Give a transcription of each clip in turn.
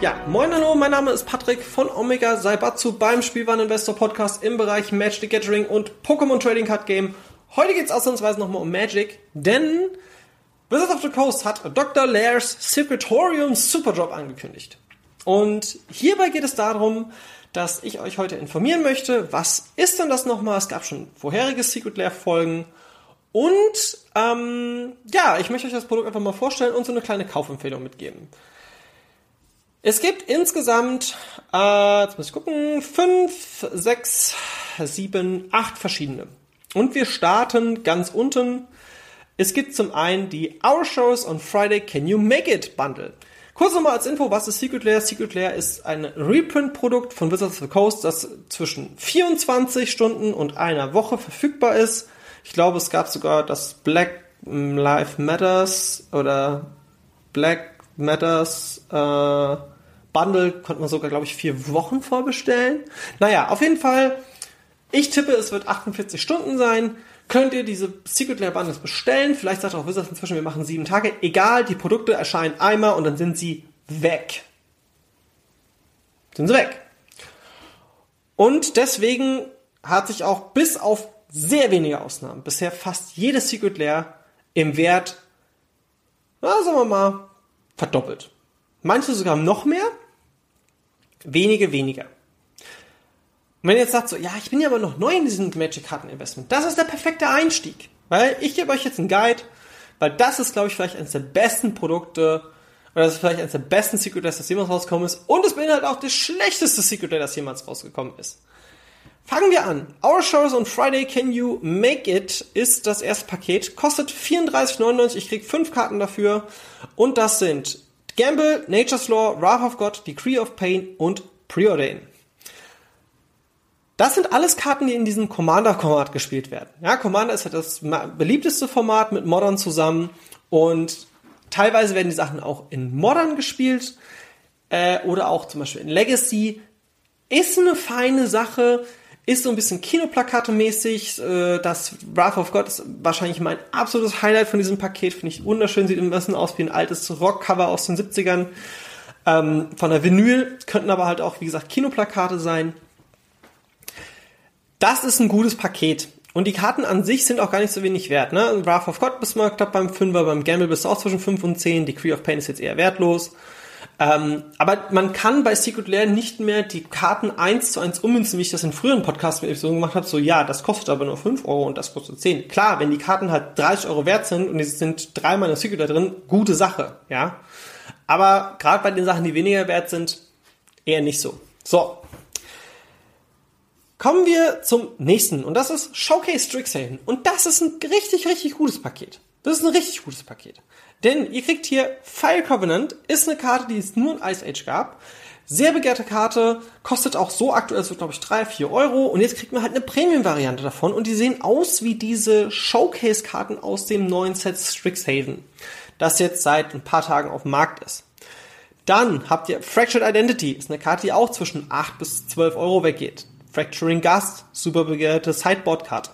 Ja, moin hallo, mein Name ist Patrick von Omega Saibatsu beim Spielwareninvestor Podcast im Bereich Magic the Gathering und Pokémon Trading Card Game. Heute geht es ausnahmsweise nochmal um Magic, denn Wizards of the Coast hat Dr. Lairs Secretorium Superdrop angekündigt. Und hierbei geht es darum, dass ich euch heute informieren möchte, was ist denn das nochmal? Es gab schon vorherige Secret Lair Folgen. Und ähm, ja, ich möchte euch das Produkt einfach mal vorstellen und so eine kleine Kaufempfehlung mitgeben. Es gibt insgesamt, äh, jetzt muss ich gucken, fünf, sechs, sieben, acht verschiedene. Und wir starten ganz unten. Es gibt zum einen die Our Shows on Friday Can You Make It Bundle. Kurz nochmal als Info, was ist Secret Lair? Secret Lair ist ein Reprint-Produkt von Wizards of the Coast, das zwischen 24 Stunden und einer Woche verfügbar ist. Ich glaube, es gab sogar das Black Life Matters oder Black Matters äh, Bundle konnte man sogar, glaube ich, vier Wochen vorbestellen. Naja, auf jeden Fall, ich tippe, es wird 48 Stunden sein. Könnt ihr diese Secret Lair Bundles bestellen? Vielleicht sagt auch Wizards inzwischen, wir machen sieben Tage. Egal, die Produkte erscheinen einmal und dann sind sie weg. Sind sie weg. Und deswegen hat sich auch bis auf sehr wenige Ausnahmen bisher fast jede Secret Lair im Wert, na, sagen wir mal, verdoppelt. Manche sogar noch mehr. Wenige weniger. Und wenn ihr jetzt sagt so, ja, ich bin ja aber noch neu in diesem Magic-Karten-Investment, das ist der perfekte Einstieg. Weil ich gebe euch jetzt einen Guide, weil das ist, glaube ich, vielleicht eines der besten Produkte, oder das ist vielleicht eines der besten Secret Days, das jemals rausgekommen ist. Und es beinhaltet auch das schlechteste Secret Day, das jemals rausgekommen ist. Fangen wir an. Our Shows on Friday Can You Make It ist das erste Paket. Kostet 34,99. Ich krieg fünf Karten dafür. Und das sind Gamble, Nature's Law, Wrath of God, Decree of Pain und Preordain. Das sind alles Karten, die in diesem Commander-Format gespielt werden. Ja, Commander ist halt das beliebteste Format mit Modern zusammen und teilweise werden die Sachen auch in Modern gespielt äh, oder auch zum Beispiel in Legacy. Ist eine feine Sache, ist so ein bisschen Kinoplakate-mäßig. Äh, das Wrath of God ist wahrscheinlich mein absolutes Highlight von diesem Paket. Finde ich wunderschön, sieht ein bisschen aus wie ein altes Rockcover aus den 70ern. Ähm, von der Vinyl könnten aber halt auch, wie gesagt, Kinoplakate sein. Das ist ein gutes Paket. Und die Karten an sich sind auch gar nicht so wenig wert. Ne? Wrath of God bist du knapp beim 5er, beim Gamble bist du auch zwischen 5 und 10. Decree of Pain ist jetzt eher wertlos. Ähm, aber man kann bei Secret Lair nicht mehr die Karten eins zu eins ummünzen, wie ich das in früheren Podcasts mit Episoden gemacht habe. So, ja, das kostet aber nur 5 Euro und das kostet 10. Klar, wenn die Karten halt 30 Euro wert sind und es sind dreimal in der Secret Lair drin, gute Sache, ja. Aber gerade bei den Sachen, die weniger wert sind, eher nicht so. So, Kommen wir zum nächsten und das ist Showcase Strixhaven. Und das ist ein richtig, richtig gutes Paket. Das ist ein richtig gutes Paket. Denn ihr kriegt hier Fire Covenant, ist eine Karte, die es nur in Ice Age gab. Sehr begehrte Karte, kostet auch so aktuell so, glaube ich, drei vier Euro. Und jetzt kriegt man halt eine Premium-Variante davon. Und die sehen aus wie diese Showcase-Karten aus dem neuen Set Strixhaven, das jetzt seit ein paar Tagen auf dem Markt ist. Dann habt ihr Fractured Identity, ist eine Karte, die auch zwischen 8 bis 12 Euro weggeht. Fracturing Gust, super begehrte Sideboard-Karte.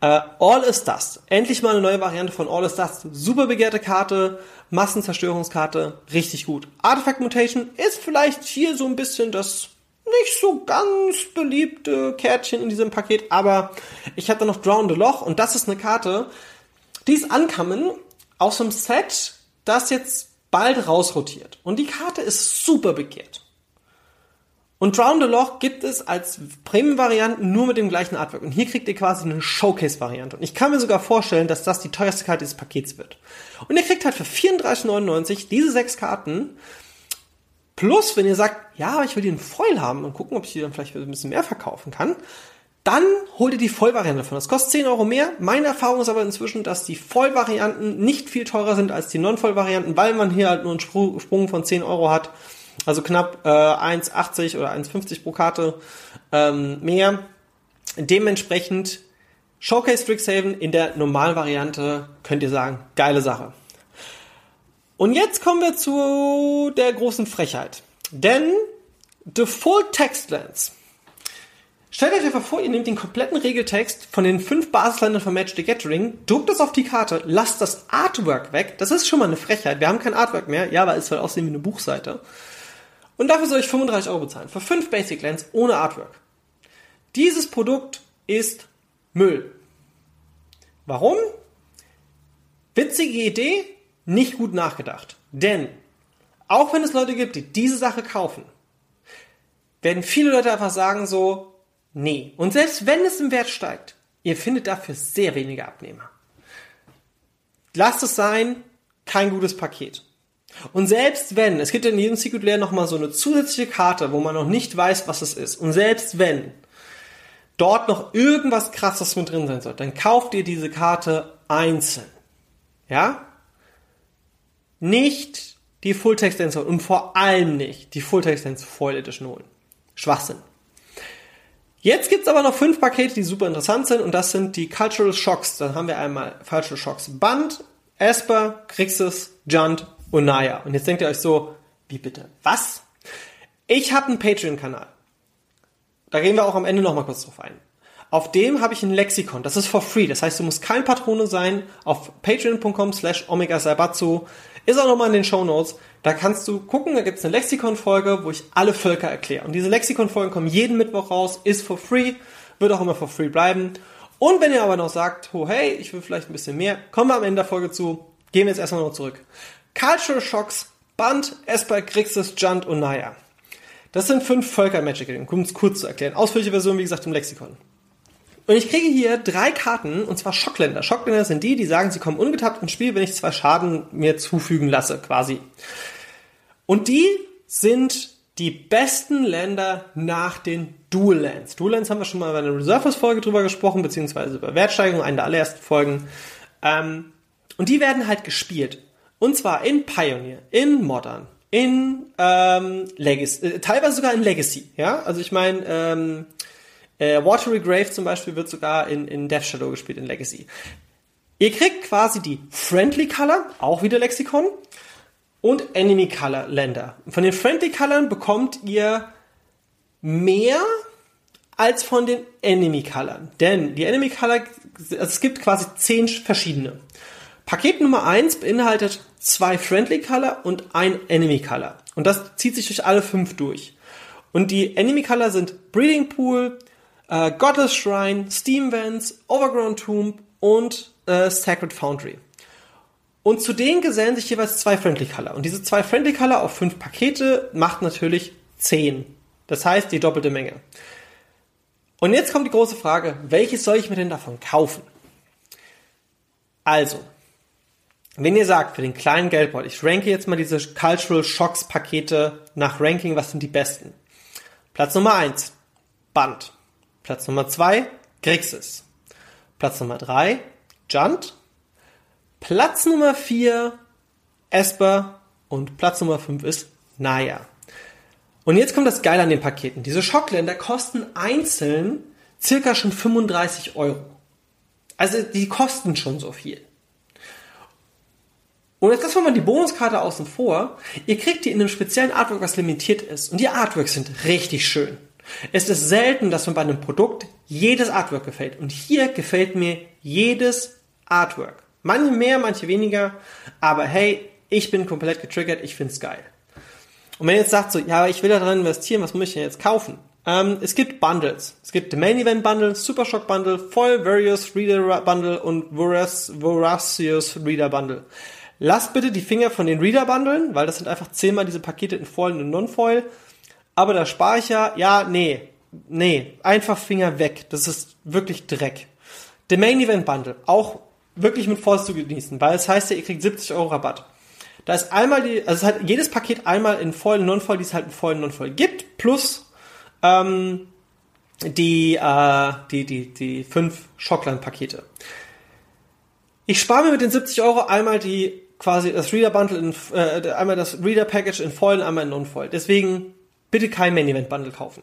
Äh, All is Dust, endlich mal eine neue Variante von All is Dust. Super begehrte Karte, Massenzerstörungskarte, richtig gut. Artifact Mutation ist vielleicht hier so ein bisschen das nicht so ganz beliebte Kärtchen in diesem Paket, aber ich hatte noch Drown the Loch und das ist eine Karte, die ist ankommen aus einem Set, das jetzt bald rausrotiert. Und die Karte ist super begehrt. Und Drown the Loch gibt es als Premium-Varianten nur mit dem gleichen Artwork. Und hier kriegt ihr quasi eine Showcase-Variante. Und ich kann mir sogar vorstellen, dass das die teuerste Karte dieses Pakets wird. Und ihr kriegt halt für 34,99 diese sechs Karten. Plus, wenn ihr sagt, ja, ich will die in Foil haben und gucken, ob ich die dann vielleicht ein bisschen mehr verkaufen kann, dann holt ihr die Vollvariante davon. Das kostet 10 Euro mehr. Meine Erfahrung ist aber inzwischen, dass die Vollvarianten nicht viel teurer sind als die Non-Voll-Varianten, weil man hier halt nur einen Sprung von 10 Euro hat. Also knapp äh, 1,80 oder 1,50 pro Karte ähm, mehr. Dementsprechend Showcase Strixhaven in der Normalvariante könnt ihr sagen, geile Sache. Und jetzt kommen wir zu der großen Frechheit. Denn The Full Text Lands. Stellt euch einfach vor, ihr nehmt den kompletten Regeltext von den fünf Basisländern von Match the Gathering, druckt das auf die Karte, lasst das Artwork weg. Das ist schon mal eine Frechheit. Wir haben kein Artwork mehr. Ja, aber es soll aussehen wie eine Buchseite. Und dafür soll ich 35 Euro bezahlen. Für fünf Basic Lens ohne Artwork. Dieses Produkt ist Müll. Warum? Witzige Idee, nicht gut nachgedacht. Denn auch wenn es Leute gibt, die diese Sache kaufen, werden viele Leute einfach sagen so, nee. Und selbst wenn es im Wert steigt, ihr findet dafür sehr wenige Abnehmer. Lasst es sein, kein gutes Paket. Und selbst wenn, es gibt in jedem Secret Lair nochmal so eine zusätzliche Karte, wo man noch nicht weiß, was es ist. Und selbst wenn dort noch irgendwas krasses mit drin sein soll, dann kauft ihr diese Karte einzeln. Ja? Nicht die Full Text Edition und vor allem nicht die Full Text Foil Edition holen. Schwachsinn. Jetzt gibt's aber noch fünf Pakete, die super interessant sind und das sind die Cultural Shocks. Dann haben wir einmal Cultural Shocks Band, Esper, Grixis, Junt und naja, und jetzt denkt ihr euch so, wie bitte? Was? Ich habe einen Patreon-Kanal. Da gehen wir auch am Ende nochmal kurz drauf ein. Auf dem habe ich ein Lexikon. Das ist for free. Das heißt, du musst kein Patrone sein. Auf patreon.com slash omega saibatsu. Ist auch nochmal in den Show Notes. Da kannst du gucken, da gibt es eine Lexikon-Folge, wo ich alle Völker erkläre. Und diese Lexikon-Folgen kommen jeden Mittwoch raus, ist for free, wird auch immer for free bleiben. Und wenn ihr aber noch sagt, oh hey, ich will vielleicht ein bisschen mehr, kommen wir am Ende der Folge zu. Gehen wir jetzt erstmal noch zurück. Cultural Shocks, Band, Esper, Grixis, Junt und Naya. Das sind fünf Völker Magic Gathering, um es kurz zu erklären. Ausführliche Version, wie gesagt, im Lexikon. Und ich kriege hier drei Karten, und zwar Schockländer. Schockländer sind die, die sagen, sie kommen ungetappt ins Spiel, wenn ich zwei Schaden mir zufügen lasse, quasi. Und die sind die besten Länder nach den Dual Lands. Dual Lands haben wir schon mal bei einer Reservers-Folge drüber gesprochen, beziehungsweise über Wertsteigerung, eine der allerersten Folgen. Ähm, und die werden halt gespielt. Und zwar in Pioneer, in Modern, in ähm, Legacy, äh, teilweise sogar in Legacy. Ja, also ich meine, ähm, äh, Watery Grave zum Beispiel wird sogar in, in Death Shadow gespielt, in Legacy. Ihr kriegt quasi die Friendly Color, auch wieder Lexikon, und Enemy Color Länder. Von den Friendly Colors bekommt ihr mehr als von den Enemy Colors. Denn die Enemy Color, also es gibt quasi zehn verschiedene. Paket Nummer eins beinhaltet zwei Friendly Color und ein Enemy Color. Und das zieht sich durch alle fünf durch. Und die Enemy Color sind Breeding Pool, äh, Godless Shrine, Steam Vents, Overgrown Tomb und äh, Sacred Foundry. Und zu denen gesellen sich jeweils zwei Friendly Color. Und diese zwei Friendly Color auf fünf Pakete macht natürlich zehn. Das heißt die doppelte Menge. Und jetzt kommt die große Frage, welches soll ich mir denn davon kaufen? Also, wenn ihr sagt, für den kleinen Geldbeutel, ich ranke jetzt mal diese Cultural Shocks Pakete nach Ranking, was sind die besten? Platz Nummer eins Band. Platz Nummer zwei Grixis. Platz Nummer drei Junt. Platz Nummer vier Esper. Und Platz Nummer fünf ist Naya. Und jetzt kommt das Geile an den Paketen. Diese Schockländer kosten einzeln circa schon 35 Euro. Also die kosten schon so viel. Und jetzt lassen wir mal die Bonuskarte außen vor. Ihr kriegt die in einem speziellen Artwork, was limitiert ist. Und die Artworks sind richtig schön. Es ist selten, dass mir bei einem Produkt jedes Artwork gefällt. Und hier gefällt mir jedes Artwork. Manche mehr, manche weniger. Aber hey, ich bin komplett getriggert. Ich find's geil. Und wenn ihr jetzt sagt so, ja, ich will da drin investieren, was muss ich denn jetzt kaufen? Ähm, es gibt Bundles. Es gibt Main Event Bundle, Super Shock Bundle, Voll Various Reader Bundle und Voracious Reader Bundle. Lasst bitte die Finger von den Reader-Bundeln, weil das sind einfach zehnmal diese Pakete in Foil und Non-Foil. Aber da spare ich ja, ja, nee, nee, einfach Finger weg. Das ist wirklich Dreck. Der Main Event Bundle, auch wirklich mit Force zu genießen, weil es heißt ja, ihr kriegt 70 Euro Rabatt. Da ist einmal die, also es hat jedes Paket einmal in Foil und Non-Foil, die es halt in Foil und Non-Foil gibt, plus ähm, die, äh, die, die, die fünf Schockland-Pakete. Ich spare mir mit den 70 Euro einmal die quasi das Reader Bundle in, äh, einmal das Reader Package in Foil, einmal in Non-Foil. Deswegen bitte kein Main Event Bundle kaufen.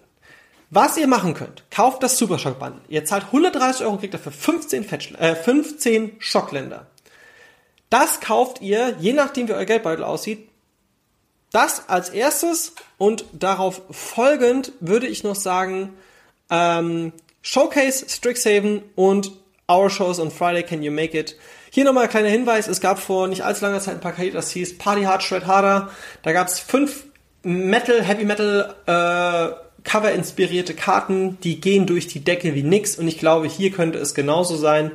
Was ihr machen könnt, kauft das Super Shock Bundle. Ihr zahlt 130 Euro und kriegt dafür 15, Fetch, äh, 15 Schockländer. Das kauft ihr, je nachdem wie euer Geldbeutel aussieht, das als erstes und darauf folgend würde ich noch sagen, ähm, Showcase, Strixhaven und Our Shows on Friday Can You Make It hier nochmal ein kleiner Hinweis, es gab vor nicht allzu langer Zeit ein Paket, das hieß Party Hard, Shred Harder. Da gab es fünf Metal, Heavy Metal äh, Cover inspirierte Karten, die gehen durch die Decke wie nix und ich glaube, hier könnte es genauso sein.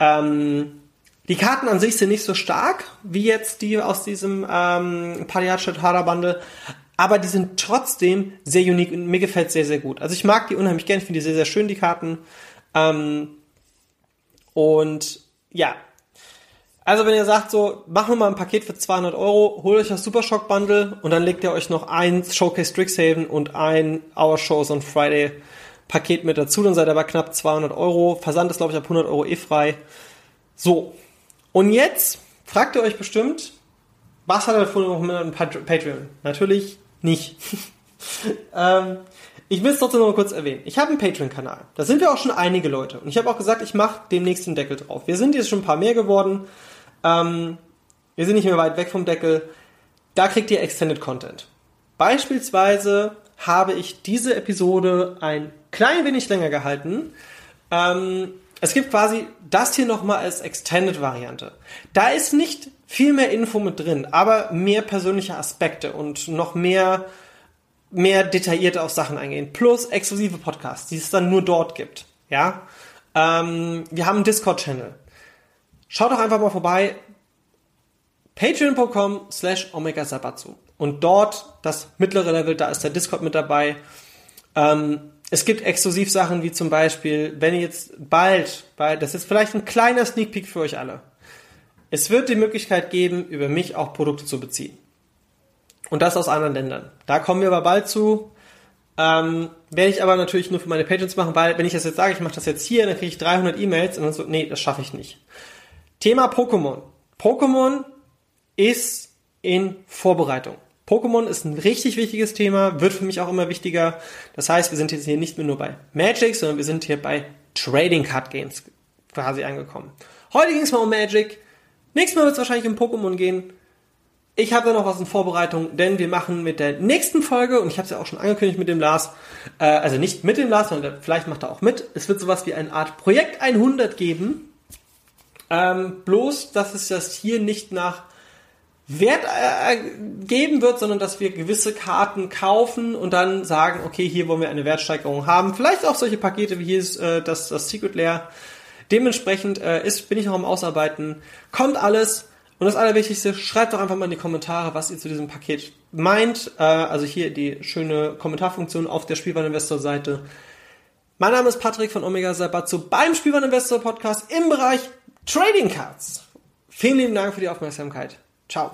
Ähm, die Karten an sich sind nicht so stark wie jetzt die aus diesem ähm, Party Hard, Shred Harder Bundle, aber die sind trotzdem sehr unique und mir gefällt sehr, sehr gut. Also ich mag die unheimlich gern, finde die sehr, sehr schön, die Karten. Ähm, und ja, also wenn ihr sagt so, machen wir mal ein Paket für 200 Euro, holt euch das Super Shock Bundle und dann legt ihr euch noch ein Showcase Strixhaven und ein Our Shows on Friday Paket mit dazu, dann seid ihr bei knapp 200 Euro. Versand ist glaube ich ab 100 Euro eh frei. So. Und jetzt fragt ihr euch bestimmt, was hat er davon mit einem Patreon? Natürlich nicht. ähm, ich will es trotzdem noch mal kurz erwähnen. Ich habe einen Patreon-Kanal. Da sind wir auch schon einige Leute. Und ich habe auch gesagt, ich mache demnächst den Deckel drauf. Wir sind jetzt schon ein paar mehr geworden. Ähm, wir sind nicht mehr weit weg vom Deckel. Da kriegt ihr Extended Content. Beispielsweise habe ich diese Episode ein klein wenig länger gehalten. Ähm, es gibt quasi das hier nochmal als Extended-Variante. Da ist nicht viel mehr Info mit drin, aber mehr persönliche Aspekte und noch mehr, mehr detailliert auf Sachen eingehen. Plus exklusive Podcasts, die es dann nur dort gibt. Ja, ähm, wir haben einen Discord-Channel. Schaut doch einfach mal vorbei. Patreon.com slash Omega Sabatsu. und dort das mittlere Level, da ist der Discord mit dabei. Ähm, es gibt Exklusivsachen wie zum Beispiel, wenn ihr jetzt bald, weil das ist vielleicht ein kleiner Sneak Peek für euch alle. Es wird die Möglichkeit geben, über mich auch Produkte zu beziehen. Und das aus anderen Ländern. Da kommen wir aber bald zu. Ähm, werde ich aber natürlich nur für meine Patrons machen, weil wenn ich das jetzt sage, ich mache das jetzt hier, dann kriege ich 300 E-Mails und dann so, nee, das schaffe ich nicht. Thema Pokémon. Pokémon ist in Vorbereitung. Pokémon ist ein richtig wichtiges Thema, wird für mich auch immer wichtiger. Das heißt, wir sind jetzt hier nicht mehr nur bei Magic, sondern wir sind hier bei Trading Card Games quasi angekommen. Heute ging es mal um Magic. Nächstes Mal wird es wahrscheinlich um Pokémon gehen. Ich habe da noch was in Vorbereitung, denn wir machen mit der nächsten Folge, und ich habe es ja auch schon angekündigt mit dem Lars, äh, also nicht mit dem Lars, sondern vielleicht macht er auch mit. Es wird sowas wie eine Art Projekt 100 geben. Ähm, bloß, dass es das hier nicht nach Wert äh, geben wird, sondern dass wir gewisse Karten kaufen und dann sagen, okay, hier wollen wir eine Wertsteigerung haben. Vielleicht auch solche Pakete wie hier ist äh, das, das Secret Lair. Dementsprechend äh, ist, bin ich noch am Ausarbeiten. Kommt alles. Und das Allerwichtigste, schreibt doch einfach mal in die Kommentare, was ihr zu diesem Paket meint. Äh, also hier die schöne Kommentarfunktion auf der Spielwareninvestor-Seite. Mein Name ist Patrick von Omega Sabatzo beim Spielwareninvestor Podcast im Bereich Trading Cards. Vielen lieben Dank für die Aufmerksamkeit. Ciao.